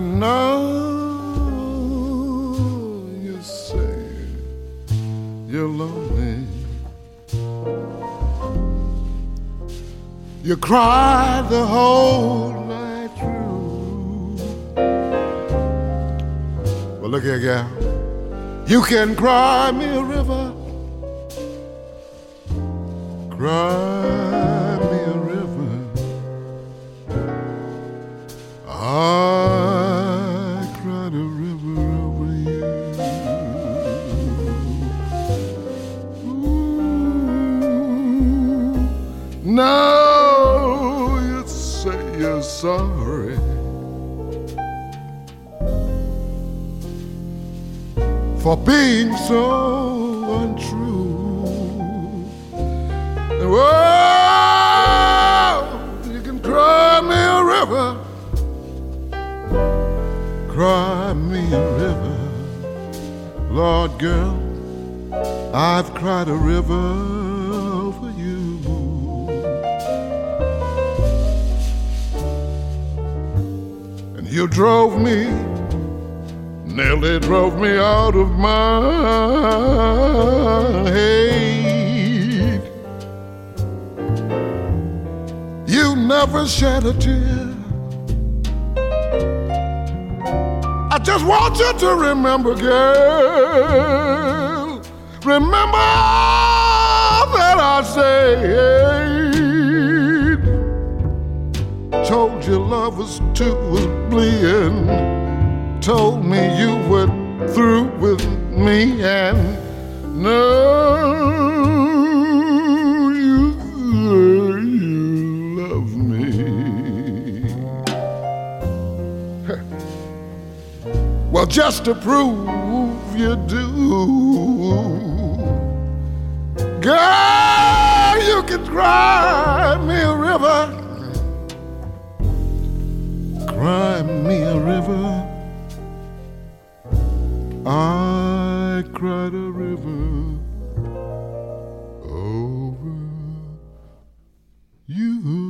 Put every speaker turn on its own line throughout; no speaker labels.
I know you say you're lonely. You cried the whole night through. Well, look here, gal. You can cry me a river. Now you say you're sorry. For being so untrue. Whoa, you can cry me a river. Cry me a river. Lord girl, I've cried a river you drove me, nearly drove me out of my head. You never shed a tear. I just want you to remember, girl. Remember that I said. Told you love was too was bleeding. Told me you were through with me and no, you, you love me. Well, just to prove you do, girl, you can cry me a river, cry me a river. I cried a river over you.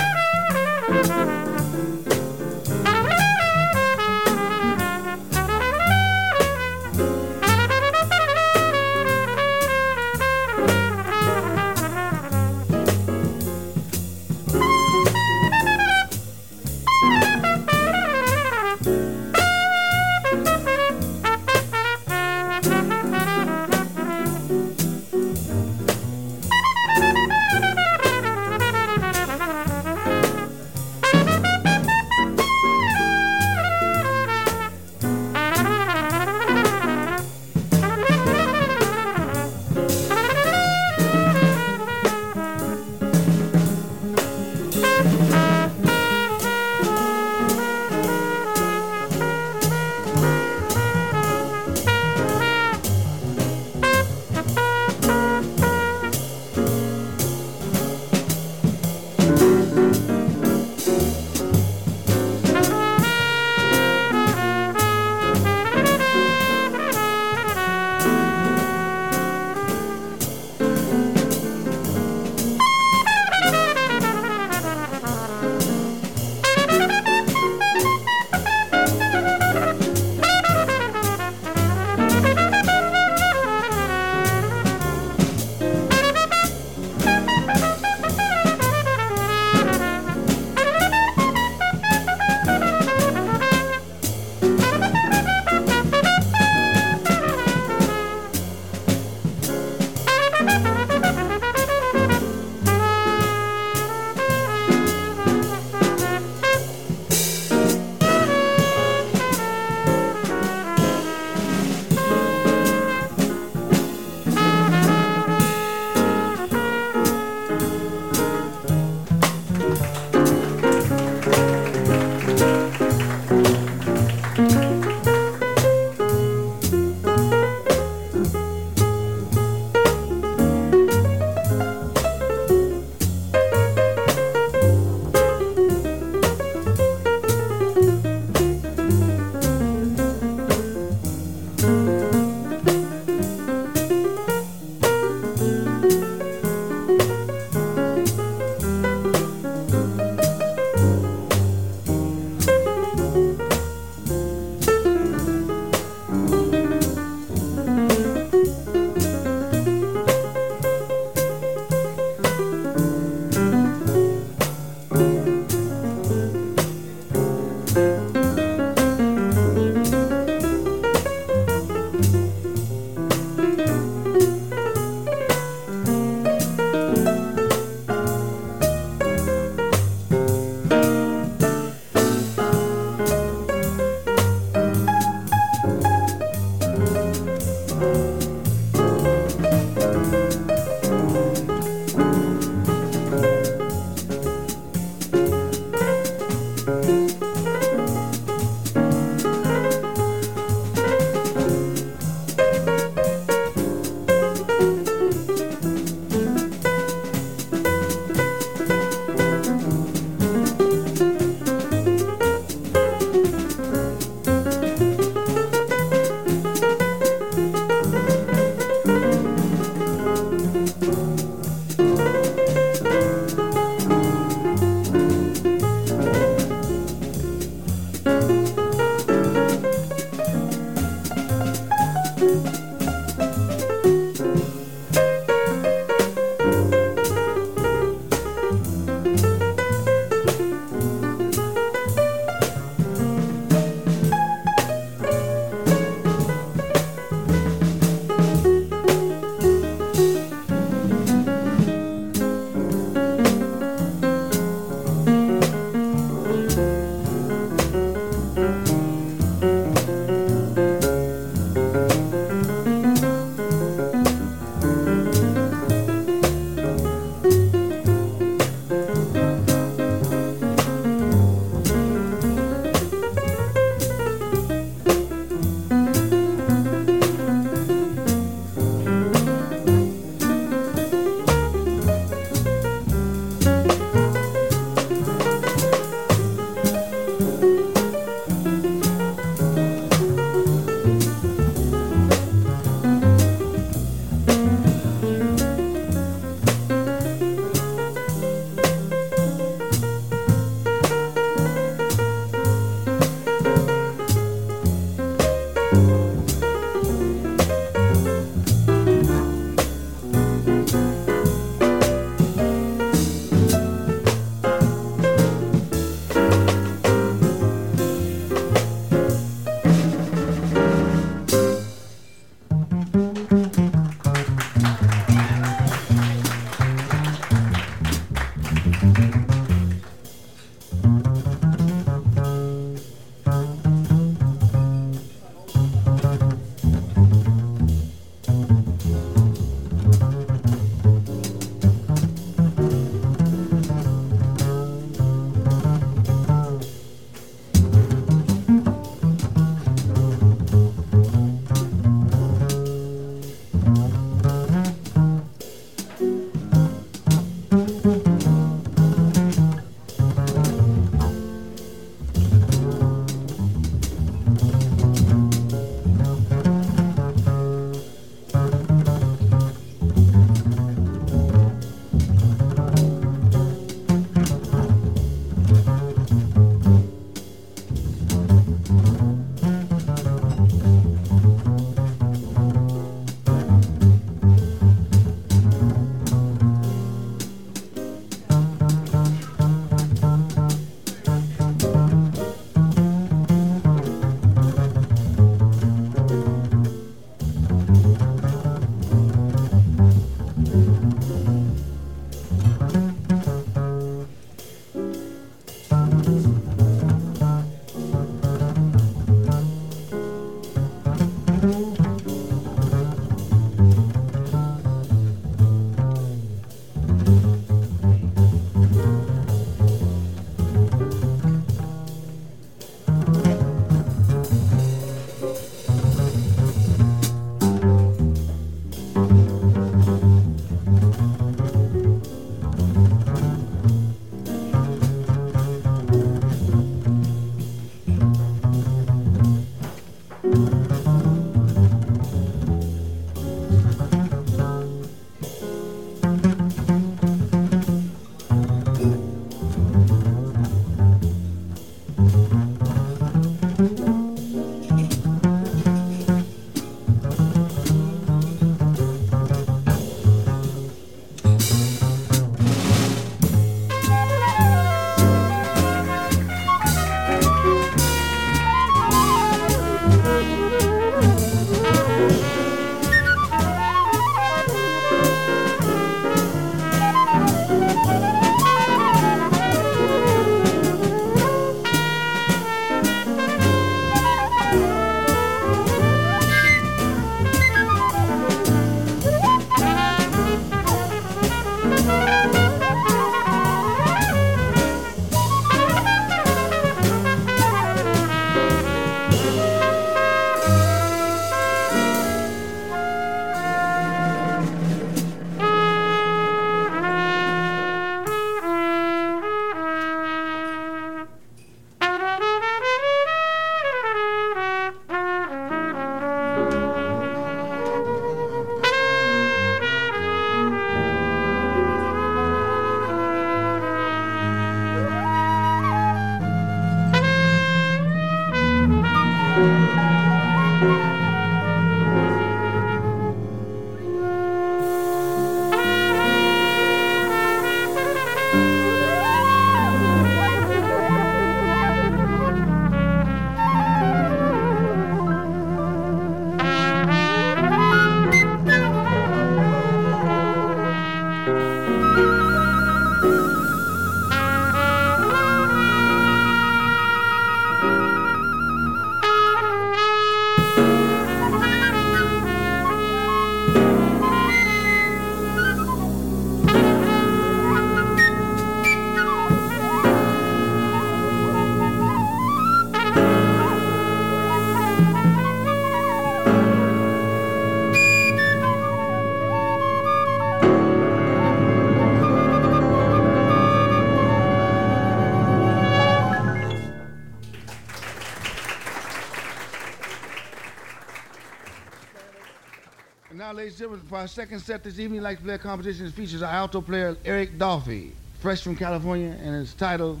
for our second set this evening, like to play a composition that features our alto player Eric Dolphy, fresh from California, and it's titled